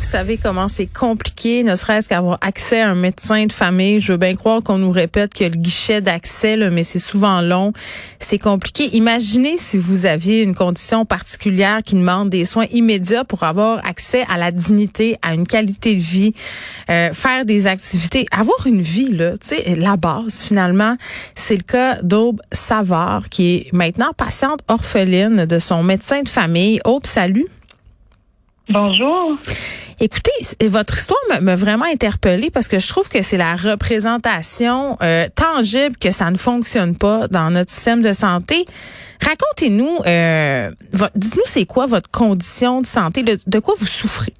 Vous savez comment c'est compliqué, ne serait-ce qu'avoir accès à un médecin de famille. Je veux bien croire qu'on nous répète que le guichet d'accès, mais c'est souvent long. C'est compliqué. Imaginez si vous aviez une condition particulière qui demande des soins immédiats pour avoir accès à la dignité, à une qualité de vie, euh, faire des activités, avoir une vie, là, tu sais, la base finalement. C'est le cas d'Aube Savard, qui est maintenant patiente orpheline de son médecin de famille. Aube, salut. Bonjour. Écoutez, votre histoire m'a vraiment interpellée parce que je trouve que c'est la représentation euh, tangible que ça ne fonctionne pas dans notre système de santé. Racontez-nous, euh, dites-nous c'est quoi votre condition de santé, de, quoi vous souffrez?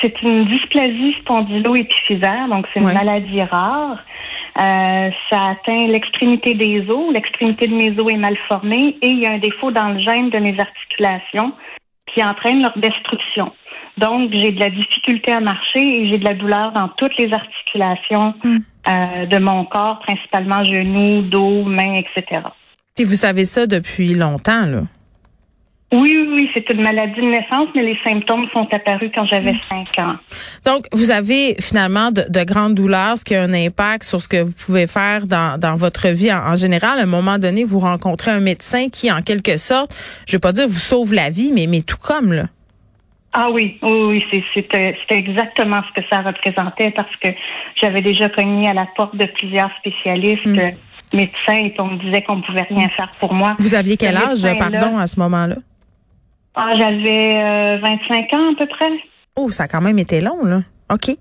C'est une dysplasie spondylo-épiphysaire, donc c'est une maladie rare. Euh, ça atteint l'extrémité des os, l'extrémité de mes os est mal formée et il y a un défaut dans le gène de mes articulations qui entraîne leur destruction. Donc, j'ai de la difficulté à marcher et j'ai de la douleur dans toutes les articulations hmm. euh, de mon corps, principalement genoux, dos, mains, etc. Et vous savez ça depuis longtemps, là? Oui, oui, oui, c'est une maladie de naissance, mais les symptômes sont apparus quand j'avais 5 hmm. ans. Donc, vous avez finalement de, grandes douleurs, ce qui a un impact sur ce que vous pouvez faire dans, dans votre vie en, général. À un moment donné, vous rencontrez un médecin qui, en quelque sorte, je vais pas dire vous sauve la vie, mais, mais tout comme, là. Ah oui, oui, oui, c'était exactement ce que ça représentait parce que j'avais déjà cogné à la porte de plusieurs spécialistes, hmm. euh, médecins, et on me disait qu'on ne pouvait rien faire pour moi. Vous aviez quel âge, pardon, à ce moment-là? Ah, j'avais 25 euh, ans à peu près. Oh, ça a quand même été long, là. OK.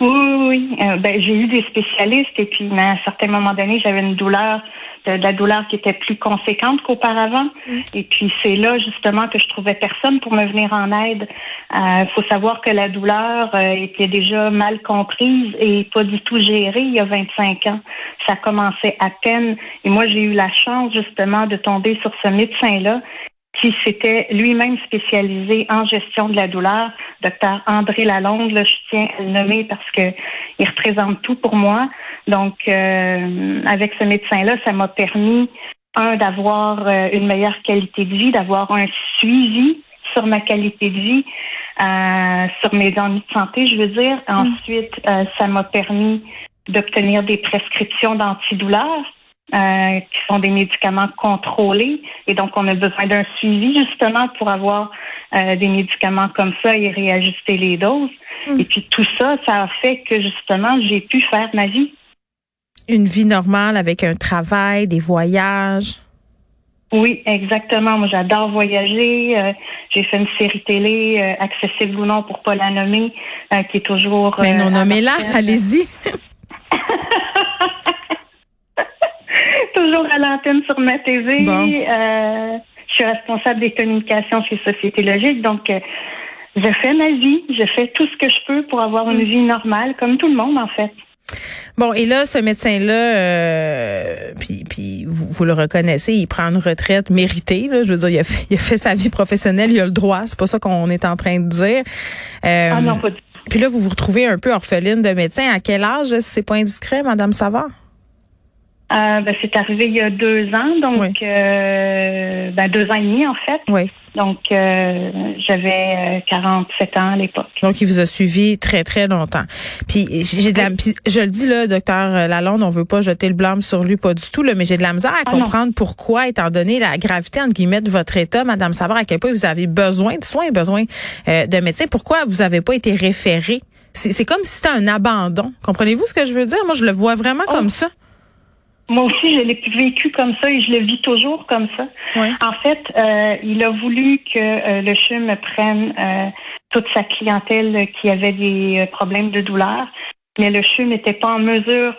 Oui, oui. Euh, ben, j'ai eu des spécialistes et puis à un certain moment donné, j'avais une douleur, de, la douleur qui était plus conséquente qu'auparavant. Mm. Et puis c'est là justement que je trouvais personne pour me venir en aide. Il euh, faut savoir que la douleur était déjà mal comprise et pas du tout gérée il y a 25 ans. Ça commençait à peine. Et moi, j'ai eu la chance justement de tomber sur ce médecin-là qui s'était lui-même spécialisé en gestion de la douleur, docteur André Lalonde, là, je tiens à le nommer parce que il représente tout pour moi. Donc, euh, avec ce médecin-là, ça m'a permis, un, d'avoir euh, une meilleure qualité de vie, d'avoir un suivi sur ma qualité de vie, euh, sur mes ennuis de santé, je veux dire. Mm. Ensuite, ça m'a permis d'obtenir des prescriptions d'antidouleurs euh, qui sont des médicaments contrôlés. Et donc, on a besoin d'un suivi justement pour avoir euh, des médicaments comme ça et réajuster les doses. Hmm. Et puis tout ça, ça a fait que justement, j'ai pu faire ma vie. Une vie normale avec un travail, des voyages. Oui, exactement. Moi, j'adore voyager. Euh, j'ai fait une série télé, accessible ou non pour pas la nommer, qui est toujours. Mais non, nommez-la, allez-y. toujours à l'antenne sur ma TV. Euh, je suis responsable des communications chez Société Logique, donc euh, je fais ma vie, je fais tout ce que je peux pour avoir une vie normale, comme tout le monde en fait. Bon, et là, ce médecin-là, euh, puis, puis vous, vous, le reconnaissez, il prend une retraite méritée. Là, je veux dire, il a, fait, il a fait sa vie professionnelle, il a le droit. C'est pas ça qu'on est en train de dire. ah non, pas du Puis là, vous vous retrouvez un peu orpheline de médecin. À quel âge, si c'est pas indiscret, Madame Savard? Euh, ben, c'est arrivé il y a deux ans, donc euh, ben, deux ans et demi en fait. Oui. Donc euh, j'avais 47 ans à l'époque. Donc il vous a suivi très très longtemps. Puis j'ai de la, je le dis là, docteur Lalonde, on veut pas jeter le blâme sur lui, pas du tout là, mais j'ai de la misère à ah, comprendre pourquoi, étant donné la gravité entre guillemets de votre état, Madame Savard, à quel point vous avez besoin de soins, besoin de médecins, pourquoi vous avez pas été référé? C'est comme si c'était un abandon. Comprenez-vous ce que je veux dire? Moi, je le vois vraiment oh. comme ça. Moi aussi, je l'ai vécu comme ça et je le vis toujours comme ça. En fait, euh, il a voulu que euh, le CHUM prenne euh, toute sa clientèle qui avait des problèmes de douleur, mais le CHUM n'était pas en mesure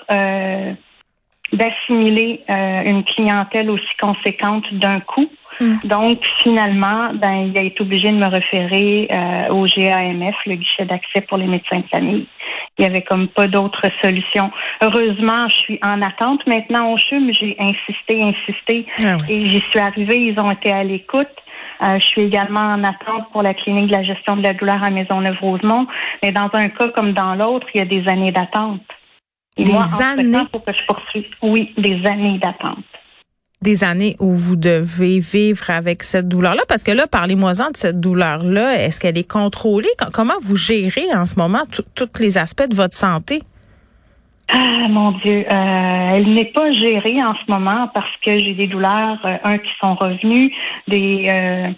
d'assimiler une clientèle aussi conséquente d'un coup. Mm. Donc, finalement, ben, il a été obligé de me référer au GAMF, le guichet d'accès pour les médecins de famille il y avait comme pas d'autre solution. Heureusement, je suis en attente maintenant au CHUM. J'ai insisté, insisté ah et j'y suis arrivée. Ils ont été à l'écoute. Euh, je suis également en attente pour la clinique de la gestion de la douleur à Maisonneuve-Rosemont. Mais dans un cas comme dans l'autre, il y a des années d'attente. Des années? Pour que je poursuive. Oui, des années d'attente. Des années où vous devez vivre avec cette douleur-là? Parce que là, parlez-moi-en de cette douleur-là. Est-ce qu'elle est contrôlée? Comment vous gérez en ce moment tous les aspects de votre santé? Ah mon Dieu, euh, elle n'est pas gérée en ce moment parce que j'ai des douleurs, euh, un qui sont revenus, des euh,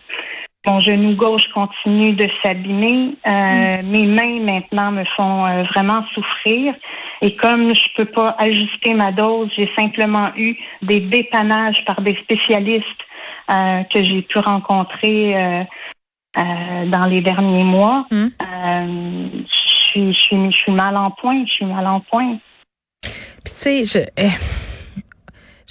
mon genou gauche continue de s'abîmer, euh, mm. mes mains maintenant me font vraiment souffrir et comme je peux pas ajuster ma dose, j'ai simplement eu des dépannages par des spécialistes que j'ai pu rencontrer dans les derniers mois. Mm. je suis, je suis, je suis mal en point, je suis mal en point. Puis tu sais, je eh,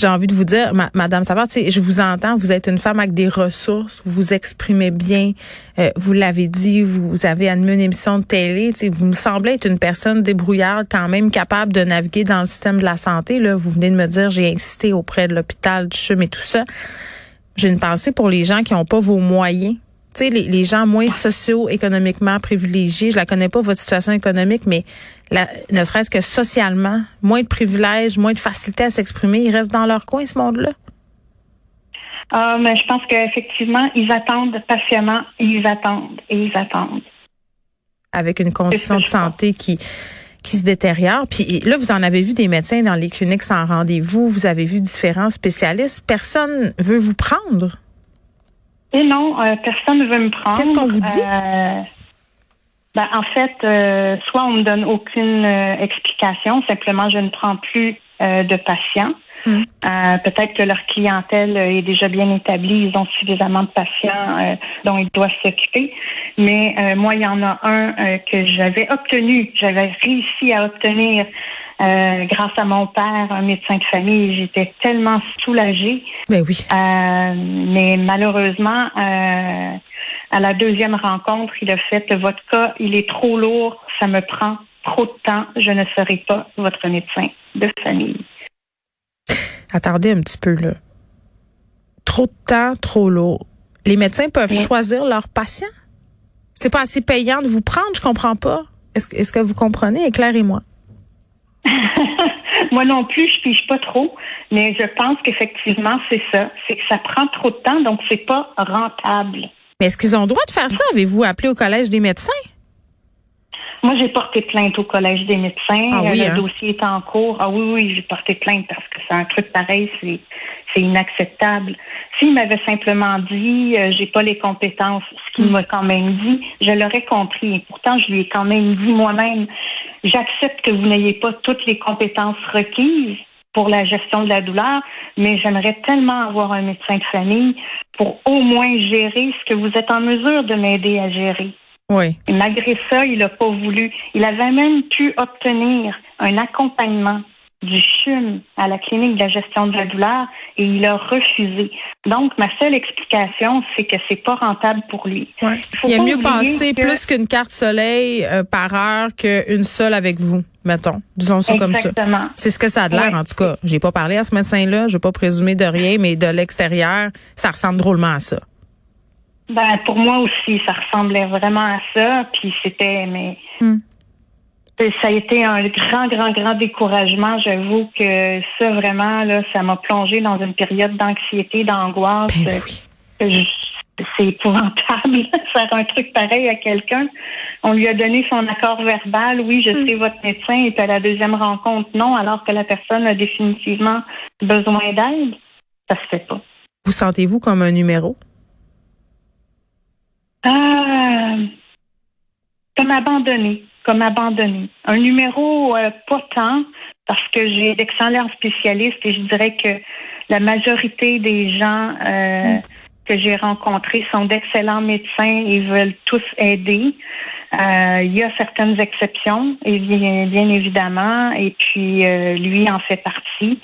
j'ai envie de vous dire, Madame Savard, je vous entends, vous êtes une femme avec des ressources, vous vous exprimez bien, euh, vous l'avez dit, vous avez animé une émission de télé, vous me semblez être une personne débrouillarde, quand même capable de naviguer dans le système de la santé. Là, vous venez de me dire, j'ai insisté auprès de l'hôpital du CHUM et tout ça. J'ai une pensée pour les gens qui n'ont pas vos moyens tu sais, les, gens moins socio-économiquement privilégiés, je la connais pas votre situation économique, mais ne serait-ce que socialement, moins de privilèges, moins de facilité à s'exprimer, ils restent dans leur coin, ce monde-là? Ah, mais je pense qu'effectivement, ils attendent patiemment, ils attendent et ils attendent. Avec une condition de santé qui qui se détériore. Puis là, vous en avez vu des médecins dans les cliniques sans rendez-vous, vous avez vu différents spécialistes. Personne veut vous prendre. Et non, euh, personne ne veut me prendre. Qu'est-ce qu'on vous dit? Euh, ben, en fait, euh, soit on me donne aucune explication, simplement je ne prends plus de patients. Hmm. Peut-être que leur clientèle est déjà bien établie, ils ont suffisamment de patients dont ils doivent s'occuper. Mais moi, il y en a un que j'avais obtenu, j'avais réussi à obtenir euh, grâce à mon père, un médecin de famille, j'étais tellement soulagée. Ben oui. Euh, mais malheureusement, euh, à la deuxième rencontre, il a fait votre cas, il est trop lourd, ça me prend trop de temps, je ne serai pas votre médecin de famille. Attendez un petit peu là. Trop de temps, trop lourd. Les médecins peuvent choisir leurs patients? C'est pas assez payant de vous prendre, je comprends pas. Est-ce est que vous comprenez? Éclairez-moi. Moi non plus, je pige pas trop, mais je pense qu'effectivement, c'est ça. C'est que ça prend trop de temps, donc c'est pas rentable. Mais est-ce qu'ils ont le droit de faire ça? Avez-vous appelé au Collège des médecins? Moi, j'ai porté plainte au Collège des médecins. Ah le hein? dossier est en cours. Ah oui, oui, j'ai porté plainte parce que c'est un truc pareil, c'est c'est inacceptable. S'il m'avait simplement dit euh, j'ai pas les compétences, ce qu'il mm. m'a quand même dit, je l'aurais compris. Et pourtant, je lui ai quand même dit moi-même j'accepte que vous n'ayez pas toutes les compétences requises pour la gestion de la douleur, mais j'aimerais tellement avoir un médecin de famille pour au moins gérer ce que vous êtes en mesure de m'aider à gérer. Oui. Et malgré ça, il n'a pas voulu. Il avait même pu obtenir un accompagnement du CHUM à la clinique de la gestion de la douleur et il a refusé. Donc, ma seule explication, c'est que c'est pas rentable pour lui. Il, y a mieux passer plus qu'une carte soleil euh, par heure qu'une seule avec vous, mettons. Disons ça comme ça. C'est ce que ça a de l'air, en tout cas. J'ai pas parlé à ce médecin-là, je vais pas présumer de rien, mais de l'extérieur, ça ressemble drôlement à ça. Ben, pour moi aussi, ça ressemblait vraiment à ça. Puis c'était, mais hmm ça a été un grand, grand, grand découragement. J'avoue que ça, vraiment, là, ça m'a plongé dans une période d'anxiété, d'angoisse. Ben c'est épouvantable faire un truc pareil à quelqu'un. On lui a donné son accord verbal, oui, je mm. suis votre médecin, et puis à la deuxième rencontre, non, alors que la personne a définitivement besoin d'aide. Ça se fait pas. Vous sentez-vous comme un numéro? Ah, comme abandonné comme abandonné. Un numéro euh, pas tant, parce que j'ai d'excellents spécialistes et je dirais que la majorité des gens euh, que j'ai rencontrés sont d'excellents médecins et veulent tous aider. Euh, il y a certaines exceptions, et bien, bien évidemment, et puis euh, lui en fait partie.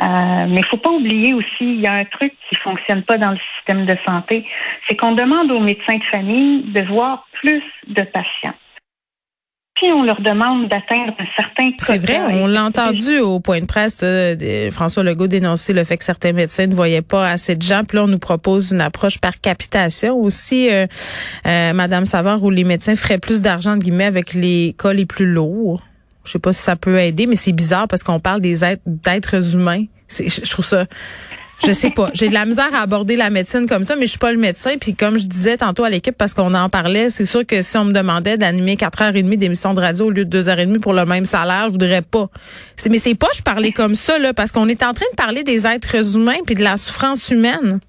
Euh, mais il faut pas oublier aussi, il y a un truc qui fonctionne pas dans le système de santé, c'est qu'on demande aux médecins de famille de voir plus de patients on leur demande d'atteindre un certain C'est vrai, on l'a entendu au point de presse. Euh, François Legault dénoncer le fait que certains médecins ne voyaient pas assez de gens. Puis là, on nous propose une approche par capitation aussi, euh, euh, Madame Savard, où les médecins feraient plus d'argent de guillemets avec les cas les plus lourds. Je sais pas si ça peut aider, mais c'est bizarre parce qu'on parle des êtres d'êtres humains. Je trouve ça Je sais pas. J'ai de la misère à aborder la médecine comme ça, mais je suis pas le médecin. Puis comme je disais tantôt à l'équipe, parce qu'on en parlait, c'est sûr que si on me demandait d'animer quatre heures et demie d'émission de radio au lieu de deux heures et demie pour le même salaire, je voudrais pas. Mais c'est pas je parlais comme ça, là, parce qu'on est en train de parler des êtres humains puis de la souffrance humaine.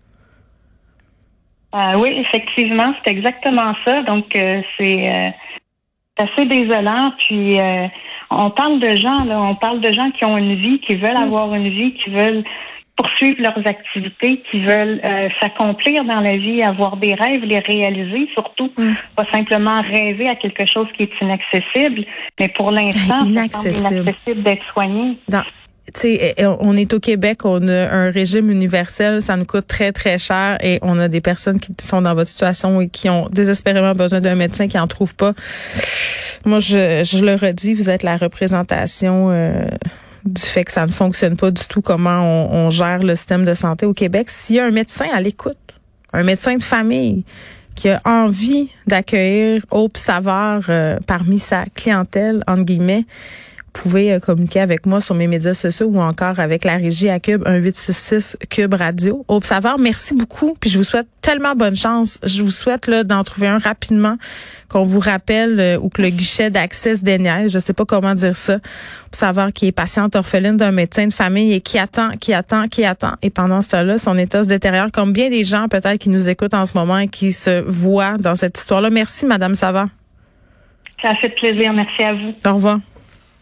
Euh, oui, effectivement, c'est exactement ça. Donc, euh, c'est euh, assez désolant. Puis, on parle de gens, là, on parle de gens qui ont une vie, qui veulent mm. avoir une vie, qui veulent poursuivre leurs activités, qui veulent s'accomplir dans la vie, avoir des rêves, les réaliser, surtout mm. pas simplement rêver à quelque chose qui est inaccessible, mais pour l'instant, inaccessible, inaccessible d'être soigné sais, on est au Québec, on a un régime universel, ça nous coûte très très cher et on a des personnes qui sont dans votre situation et qui ont désespérément besoin d'un médecin qui en trouve pas. Moi, je, je le redis, vous êtes la représentation euh, du fait que ça ne fonctionne pas du tout comment on, gère le système de santé au Québec. S'il y a un médecin à l'écoute, un médecin de famille qui a envie d'accueillir Hope Savard euh, parmi sa clientèle, entre guillemets, pouvez euh, communiquer avec moi sur mes médias sociaux ou encore avec la régie à Cube 1866 Cube Radio. Au savoir, merci beaucoup. Puis je vous souhaite tellement bonne chance. Je vous souhaite là d'en trouver un rapidement, qu'on vous rappelle euh, ou que le guichet d'accès se déniaise. Je sais pas comment dire ça. Pour savoir qui est patiente orpheline d'un médecin de famille et qui attend, qui attend, qui attend. Et pendant ce temps-là, son état se détériore comme bien des gens peut-être qui nous écoutent en ce moment et qui se voient dans cette histoire-là. Merci, Madame Savard. Ça a fait plaisir. Merci à vous. Au revoir.